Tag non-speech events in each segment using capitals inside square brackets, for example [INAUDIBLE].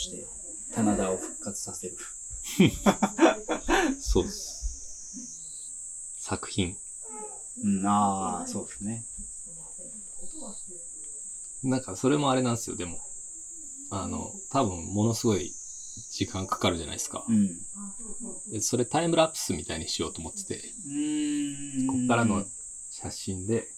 して、棚田を復活させる。[LAUGHS] そうです。作品。うん、ああ、そうですね。なんかそれもあれなんですよ、でも。あの、多分ものすごい時間かかるじゃないですか。うん。でそれタイムラプスみたいにしようと思ってて。こっからの写真で、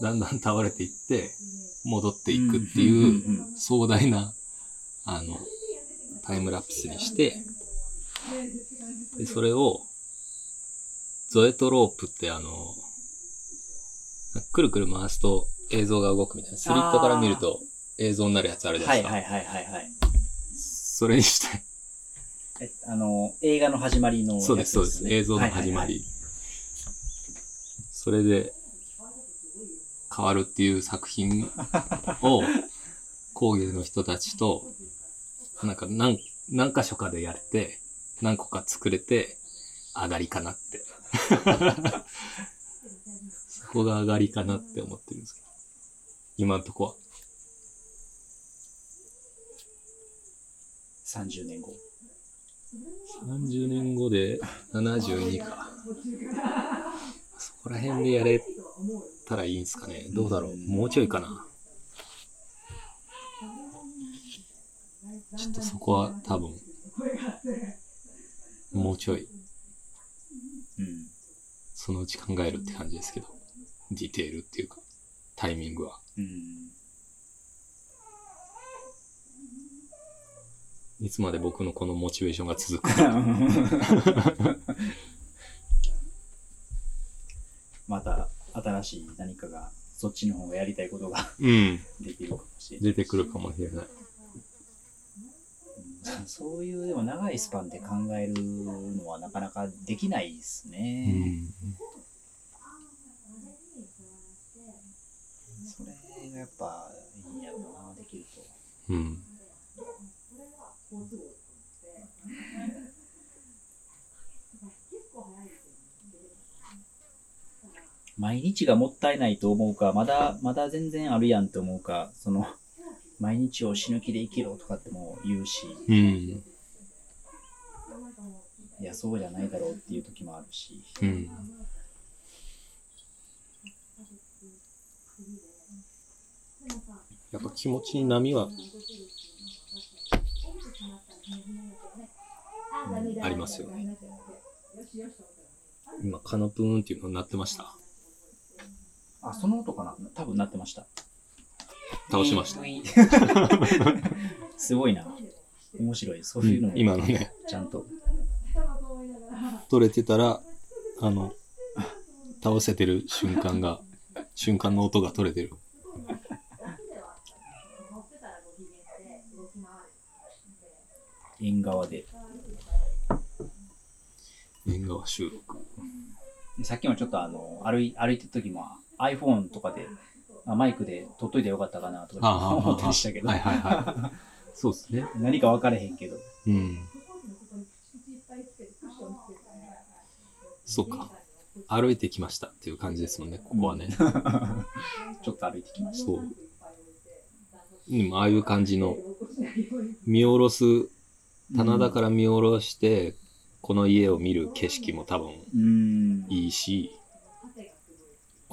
だんだん倒れていって、戻っていくっていう、壮大な、あの、タイムラプスにして、で、それを、ゾエトロープってあの、くるくる回すと映像が動くみたいな、スリットから見ると映像になるやつあるじゃなですか。はいいはいはいはいはい。それにしたい。え、あの、映画の始まりのやつそうです、そうです。ね映像の始まり。それで、変わるっていう作品を、工芸の人たちと、なんか何、何箇所かでやって、何個か作れて、上がりかなって。[LAUGHS] そこが上がりかなって思ってるんですけど。今んとこは。30年後。30年後で72か。そこら辺でやれたらいいんすかね。どうだろう。もうちょいかな。ちょっとそこは多分、もうちょい、うん。そのうち考えるって感じですけど。ディテールっていうか、タイミングは。うん。いつまで僕のこのモチベーションが続くか。[LAUGHS] また新しい何かが、そっちの方がやりたいことがうん。できるかもしれない。出てくるかもしれない。そういう、でも長いスパンで考えるのはなかなかできないですうね。ん。それがやっぱいいんやろうな、できると。うん。毎日がもったいないと思うか、まだ、まだ全然あるやんって思うか、その、毎日を死ぬ気で生きろとかっても言うし、うん。いや、そうじゃないだろうっていう時もあるし。うん。やっぱ気持ちに波はありますよね。今、カノプーンっていうのになってました。あ、その音かな？多分なってました。倒しました [LAUGHS] すごいな。面白い。そういうのも、今のね、ちゃんと。取れてたら、あの、倒せてる瞬間が、瞬間の音が取れてる。縁側で。縁側収録。さっきもちょっとあの、歩い歩いてる時も iPhone とかで、あマイクで撮っといてよかったかなとか思ったりしたけど、はいはいはい。そうですね。[LAUGHS] 何か分かれへんけど。うん。そうか。歩いてきましたっていう感じですもんね、ここはね。[LAUGHS] ちょっと歩いてきました。そう。でも、ああいう感じの、見下ろす、棚田から見下ろして、この家を見る景色も多分うん。いいし、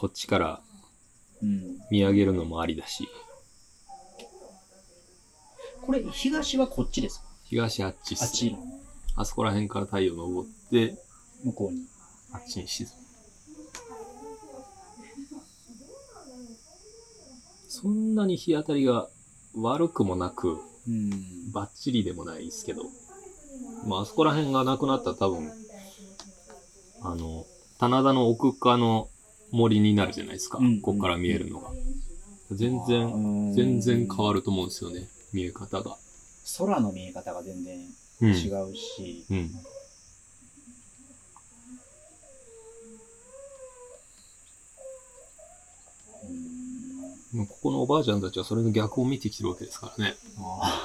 こっちからうん。見上げるのもありだし、これ、東はこっちですか？東あっちっす、あっちね。あそこら辺から太陽昇って、向こうに。あっちに沈む。そんなに日当たりが悪くもなく、うん。バッチリでもないですけど、まあ、あそこら辺がなくなったら多分、あの、棚田の奥側の森になるじゃないですか。うんここから見えるのが。全然、うん全然変わると思うんですよね。見え方が。空の見え方が全然うん。違うし、うん。うんもうここのおばあちゃんたちはそれの逆を見てきてるわけですからね。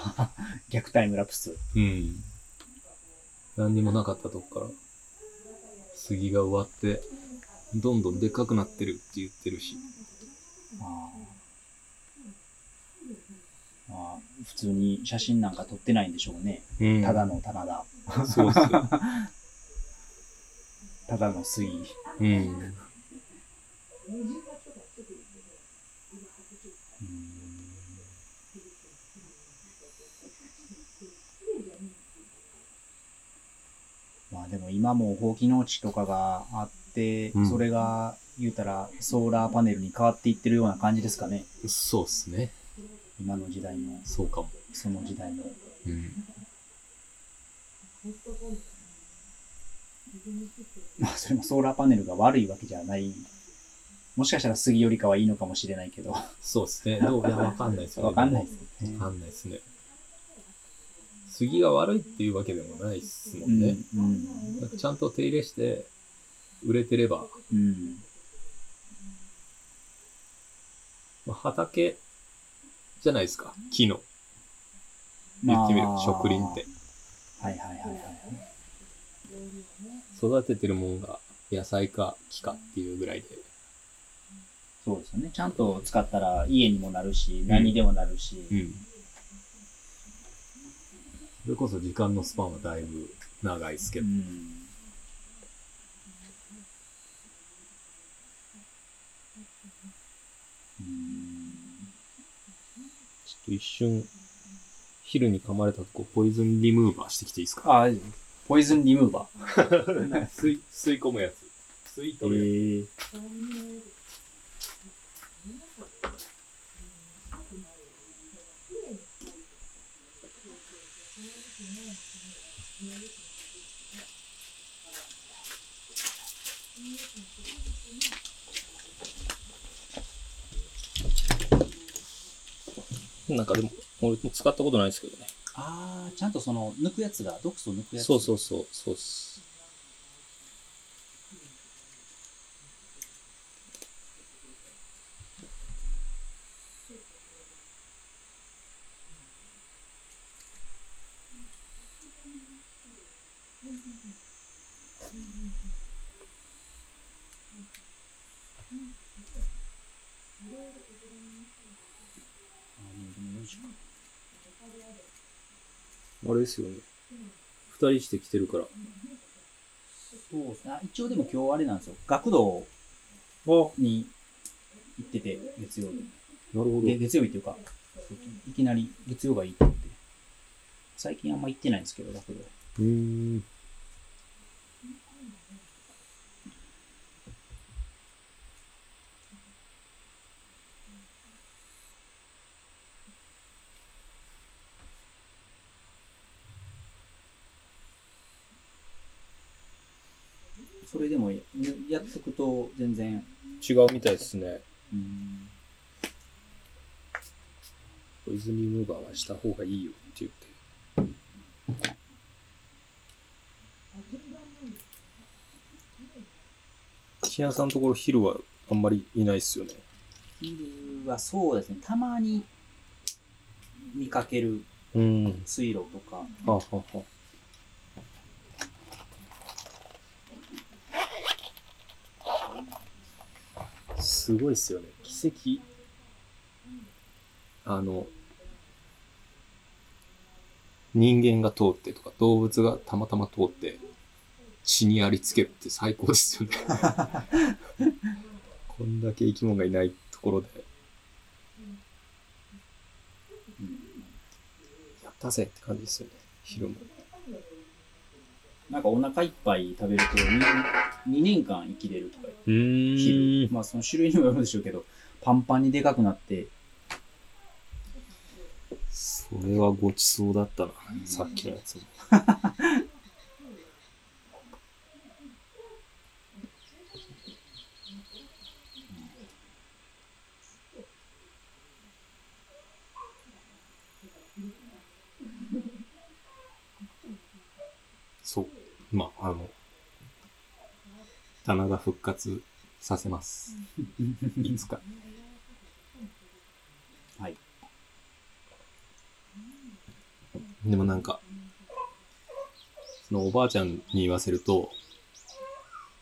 [LAUGHS] 逆タイムラプス。うん。何にもなかったとこから、杉が植わって、どんどんでっかくなってるって言ってるし。あーあー普通に写真なんか撮ってないんでしょうね。うん。ただの棚田。そうっすよ。[LAUGHS] ただの杉。うん。まあでも今もほうき農地とかがあっそれが言うたらソーラーパネルに変わっていってるような感じですかね。そうっすね。今の時代の、そうかも。その時代の。うん。まあそれもソーラーパネルが悪いわけじゃない。もしかしたら杉よりかはいいのかもしれないけど。そうっすね。どういや、わかんないっすよね。わかんないですね。わかんないっすね。杉が悪いっていうわけでもないっすもうんん、ね。うん、ちゃんと手入れして、売れてれば、うん。まあ、畑じゃないですか。木の。言ってみるま。あ植林って。はいはいはいはい。育ててるもんが野菜か木かっていうぐらいで。そうですよね。ちゃんと使ったら家にもなるし、何にでもなるし。うん。それこそ時間のスパンはだいぶ長いですけど。うんうんちょっと一瞬、昼に噛まれたとこ、ポイズンリムーバーしてきていいですか？あ、ポイズンリムーバー。[LAUGHS] 吸い、吸い込むやつ。吸い取るやつ。えなんかでも、俺も使ったことないですけどね。あー、ちゃんとその、抜くやつが、毒素抜くやつ。そうそうそう、そうっす。あでも4時間あれですよね。二人して来てるから。そうですね。あ一応でも今日あれなんですよ。学童に行ってて、月曜日。ほど。で月曜日っていうか、いきなり月曜がいいって言って。最近あんま行ってないんですけど、学童。うーん。それでもややっとくと全然、違うみたいですね。うん、ポイズンリムーバーはした方がいいよって言って。木屋さんのところ昼はあんまりいないっすよね。昼はそうですね、たまに見かけるうん。水路とか、ははは。すごいっすよね。奇跡。あの、人間が通ってとか、動物がたまたま通って、血にありつけるって最高ですよね。[LAUGHS] こんだけ生き物がいないところで、やったぜって感じですよね。昼も。なんかお腹いっぱい食べると 2, 2年間生きれるとか昼。まあその種類にもよるんでしょうけど、パンパンにでかくなって、それはごちそうだったな。さっきのやつも。[LAUGHS] そう。まあ、あの、棚が復活させます。いつか。はい。でもなんか、そのおばあちゃんに言わせると、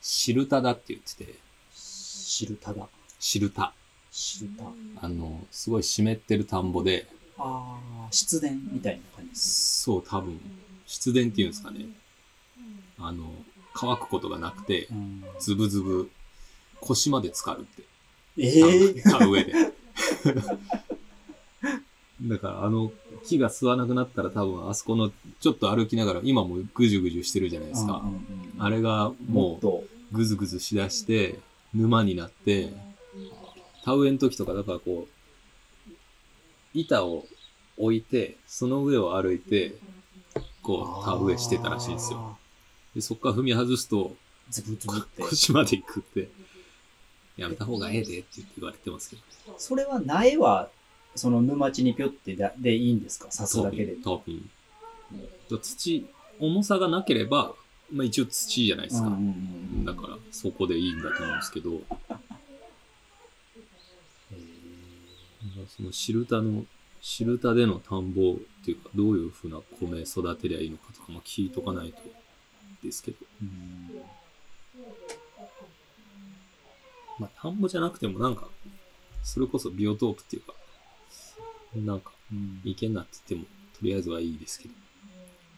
汁田だって言ってて、汁ただ。汁田。汁た。あの、すごい湿ってる田んぼで、ああ、湿電みたいな感じ。そう、多分、湿電っていうんですかね。あの、乾くことがなくて、うん、ズブズブ、腰まで浸かるって。ええ田植えで。[LAUGHS] だから、あの、木が吸わなくなったら多分、あそこの、ちょっと歩きながら、今もぐじゅぐじゅしてるじゃないですか。あれがもう、ぐずぐずしだして、沼になって、田植えの時とか、だからこう、板を置いて、その上を歩いて、こう、田植えしてたらしいんですよ。あで、そこから踏み外すと、ー。ズブズブって。腰まで行くって、やめた方がええでって言われてますけど。それは苗は、その沼地にぴょってだでいいんですか？刺すだけで。多分。土、重さがなければ、まあ一応土じゃないですか。うんうんうんだから、そこでいいんだと思うんですけど、そのシルタの、シルタでの田んぼっていうか、どういうふうな米育てりゃいいのかとかも聞いとかないとですけど、うんまあ田んぼじゃなくてもなんか、それこそビオトープっていうか、なんか、うん池になってても、とりあえずはいいですけど。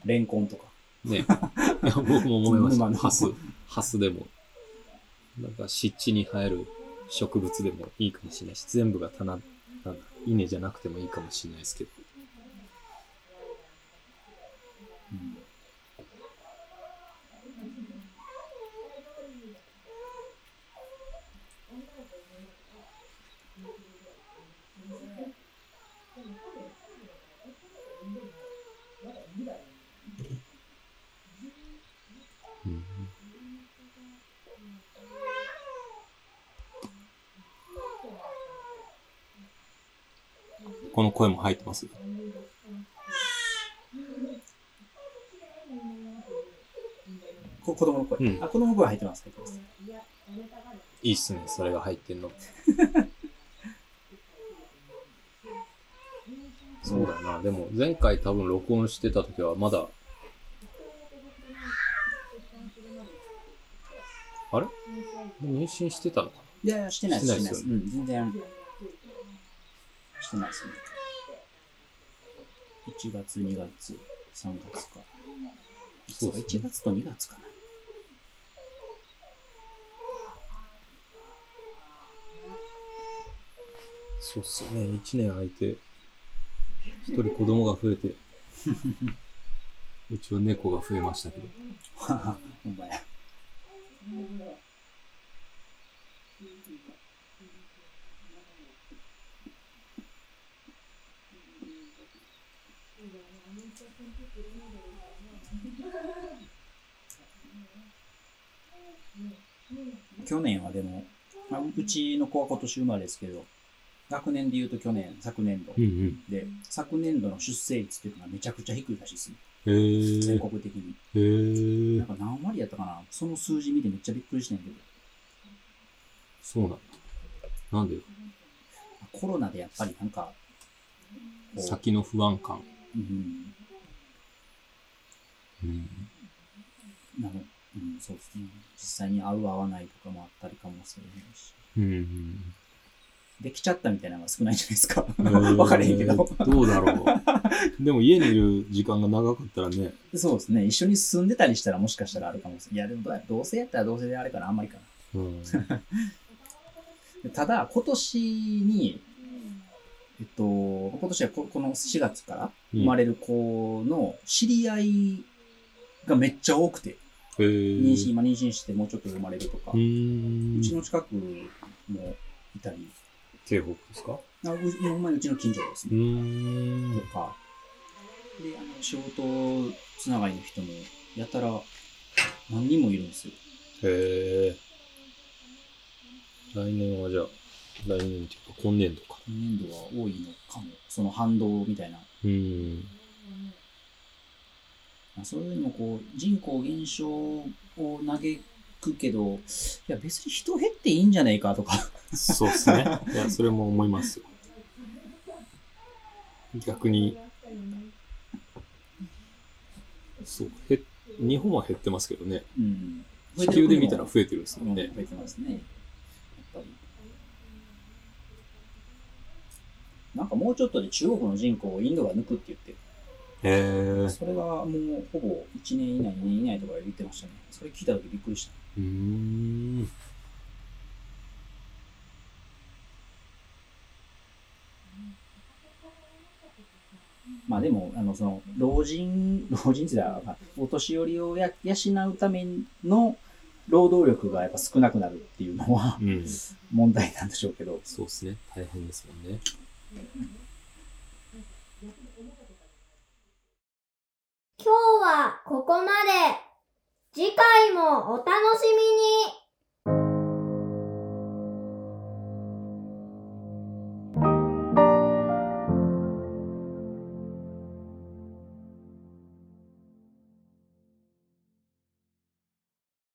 レンコンとか。ね。いや、僕も思いました。[LAUGHS] ハス、ハスでも。なんか湿地に生える植物でもいいかもしれないし、全部が棚、なんだ、稲じゃなくてもいいかもしれないですけど。この声も入ってます？こ子供の声。うんあ、子供の声入ってます。入ってます。いいっすね、それが入ってんの。[LAUGHS] そうだな。でも、前回多分録音してた時はまだ、あれ？妊娠してたのかいやいや、してないです。しててないいですす。うん、全然。してないですね。1月、2月、3月か。そうか、そうですね1月と2月かな。そうっすよね。一年空いて、一人子供が増えて、[LAUGHS] うちは猫が増えましたけど。[LAUGHS] ほんまや。去年はでも、まあうちの子は今年生まれですけど、学年で言うと去年、昨年度うんうん。で、昨年度の出生率っていうのがめちゃくちゃ低いらしいですね。全国的に。へーなんか何割やったかな？その数字見てめっちゃびっくりしてんけど、そうなんだ。なんで？コロナでやっぱりなんか、先の不安感。うん、うん。なの、うん、そうですね。実際に合う合わないとかもあったりかもしれないし。うん。できちゃったみたいなのが少ないじゃないですか。えーわかれへんけど。どうだろう。でも家にいる時間が長かったらね。そうですね。一緒に住んでたりしたらもしかしたらあるかもしれない。いや、でもどうやどうせやったらどうせであれかな、あんまりかな。うん。ただ、今年に、えっと、今年はここの4月から生まれる子の知り合いがめっちゃ多くて、妊娠、今妊娠してもうちょっとで生まれるとか、うちの近くもいたり、京北ですか？あうほんまにうちの近所ですうね、と。か、で、あの、仕事つながりの人も、やたら何人もいるんですよ。へえ。来年はじゃあ、来年っていうか今年度か。今年度は多いのかも。その反動みたいな。うーん。まあそういうのこう、人口減少を嘆くけど、いや別に人減っていいんじゃないかとか。そうっすね。いや、それも思いますよ。逆に、そう、へ日本は減ってますけどね。うん。地球で見たら増えてるんですもんね。増えてますね。やっぱり。なんかもうちょっとで中国の人口をインドが抜くって言ってる。へえ。それがもうほぼ1年以内、2年以内とか言ってましたね。それ聞いた時びっくりした。うーん。まあでも、あの、その、老人、[LAUGHS] 老人って言ったら、まあお年寄りをや養うための労働力がやっぱ少なくなるっていうのはうん。[LAUGHS] 問題なんでしょうけど。そうですね。大変ですもんね。今日はここまで。次回もお楽しみに。